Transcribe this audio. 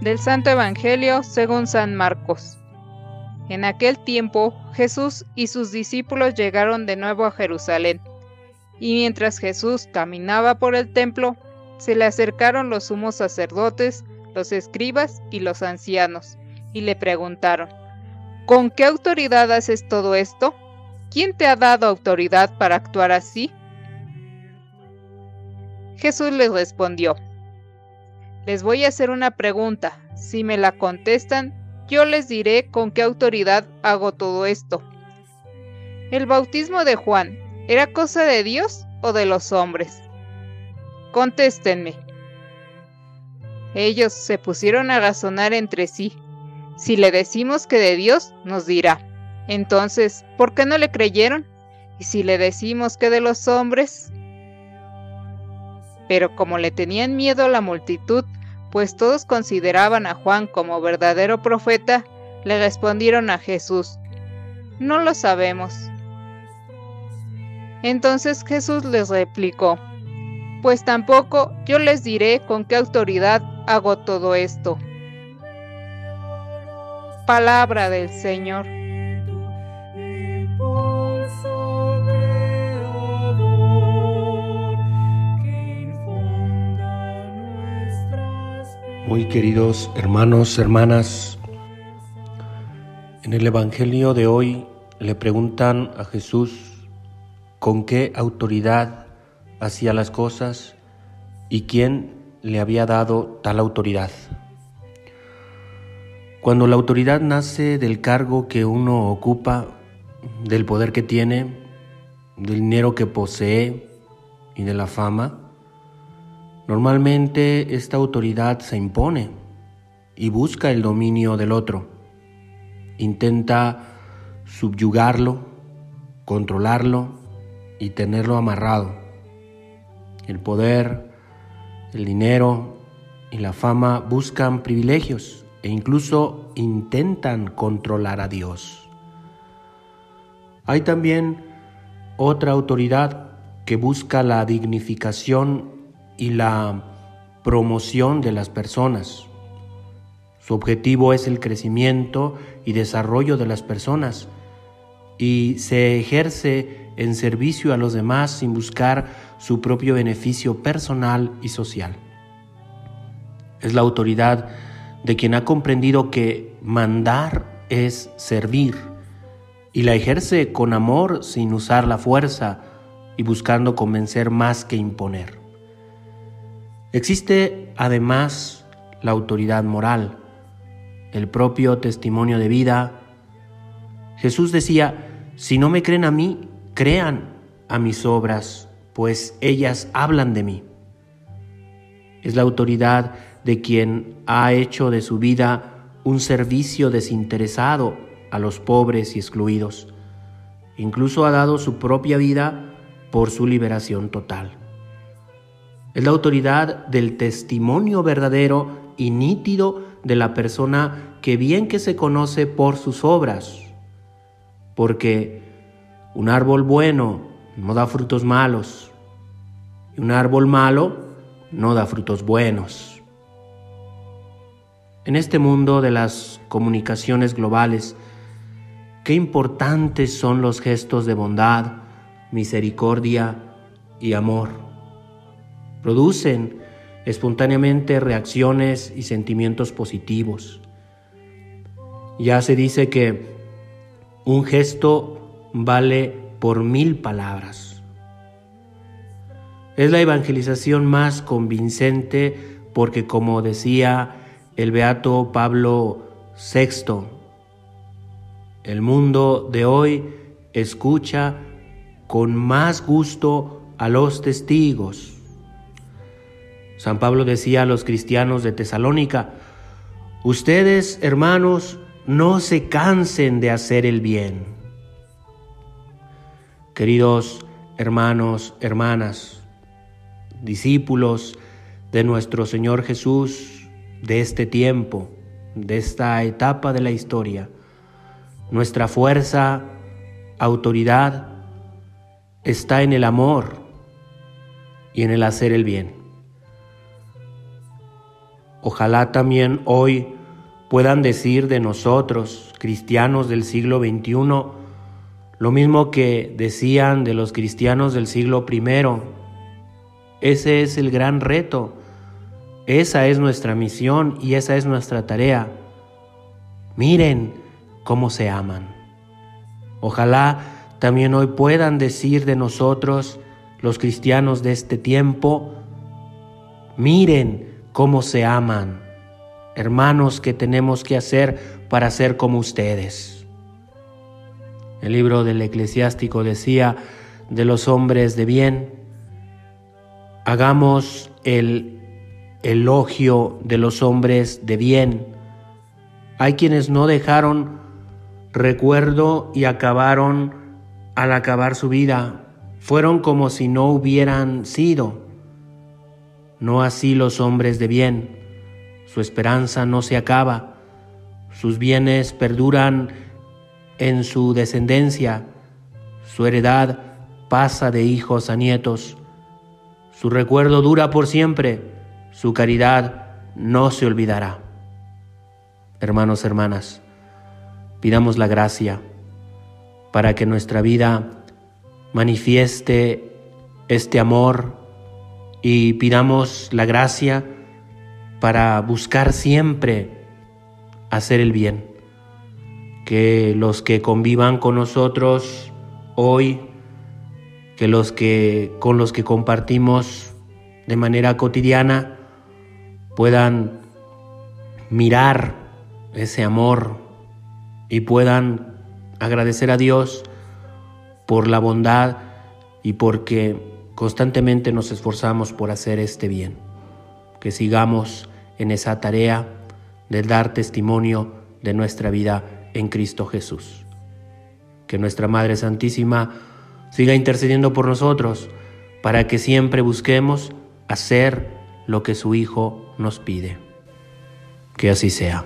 Del Santo Evangelio según San Marcos. En aquel tiempo Jesús y sus discípulos llegaron de nuevo a Jerusalén, y mientras Jesús caminaba por el templo, se le acercaron los sumos sacerdotes, los escribas y los ancianos, y le preguntaron, ¿Con qué autoridad haces todo esto? ¿Quién te ha dado autoridad para actuar así? Jesús les respondió, Les voy a hacer una pregunta. Si me la contestan, yo les diré con qué autoridad hago todo esto. ¿El bautismo de Juan era cosa de Dios o de los hombres? Contéstenme. Ellos se pusieron a razonar entre sí. Si le decimos que de Dios, nos dirá. Entonces, ¿por qué no le creyeron? Y si le decimos que de los hombres, pero como le tenían miedo a la multitud, pues todos consideraban a Juan como verdadero profeta, le respondieron a Jesús, No lo sabemos. Entonces Jesús les replicó, Pues tampoco yo les diré con qué autoridad hago todo esto. Palabra del Señor. Muy queridos hermanos, hermanas, en el Evangelio de hoy le preguntan a Jesús con qué autoridad hacía las cosas y quién le había dado tal autoridad. Cuando la autoridad nace del cargo que uno ocupa, del poder que tiene, del dinero que posee y de la fama, Normalmente esta autoridad se impone y busca el dominio del otro. Intenta subyugarlo, controlarlo y tenerlo amarrado. El poder, el dinero y la fama buscan privilegios e incluso intentan controlar a Dios. Hay también otra autoridad que busca la dignificación y la promoción de las personas. Su objetivo es el crecimiento y desarrollo de las personas y se ejerce en servicio a los demás sin buscar su propio beneficio personal y social. Es la autoridad de quien ha comprendido que mandar es servir y la ejerce con amor sin usar la fuerza y buscando convencer más que imponer. Existe además la autoridad moral, el propio testimonio de vida. Jesús decía, si no me creen a mí, crean a mis obras, pues ellas hablan de mí. Es la autoridad de quien ha hecho de su vida un servicio desinteresado a los pobres y excluidos. Incluso ha dado su propia vida por su liberación total. Es la autoridad del testimonio verdadero y nítido de la persona que bien que se conoce por sus obras. Porque un árbol bueno no da frutos malos y un árbol malo no da frutos buenos. En este mundo de las comunicaciones globales, qué importantes son los gestos de bondad, misericordia y amor producen espontáneamente reacciones y sentimientos positivos. Ya se dice que un gesto vale por mil palabras. Es la evangelización más convincente porque como decía el beato Pablo VI, el mundo de hoy escucha con más gusto a los testigos San Pablo decía a los cristianos de Tesalónica, ustedes, hermanos, no se cansen de hacer el bien. Queridos hermanos, hermanas, discípulos de nuestro Señor Jesús, de este tiempo, de esta etapa de la historia, nuestra fuerza, autoridad, está en el amor y en el hacer el bien. Ojalá también hoy puedan decir de nosotros, cristianos del siglo XXI, lo mismo que decían de los cristianos del siglo I. Ese es el gran reto, esa es nuestra misión y esa es nuestra tarea. Miren cómo se aman. Ojalá también hoy puedan decir de nosotros, los cristianos de este tiempo, miren cómo se aman hermanos, ¿qué tenemos que hacer para ser como ustedes? El libro del eclesiástico decía de los hombres de bien, hagamos el elogio de los hombres de bien. Hay quienes no dejaron recuerdo y acabaron al acabar su vida, fueron como si no hubieran sido. No así los hombres de bien. Su esperanza no se acaba, sus bienes perduran en su descendencia, su heredad pasa de hijos a nietos, su recuerdo dura por siempre, su caridad no se olvidará. Hermanos, hermanas, pidamos la gracia para que nuestra vida manifieste este amor y pidamos la gracia para buscar siempre hacer el bien. Que los que convivan con nosotros hoy, que los que con los que compartimos de manera cotidiana puedan mirar ese amor y puedan agradecer a Dios por la bondad y porque constantemente nos esforzamos por hacer este bien que sigamos en esa tarea de dar testimonio de nuestra vida en Cristo Jesús. Que nuestra Madre Santísima siga intercediendo por nosotros para que siempre busquemos hacer lo que su Hijo nos pide. Que así sea.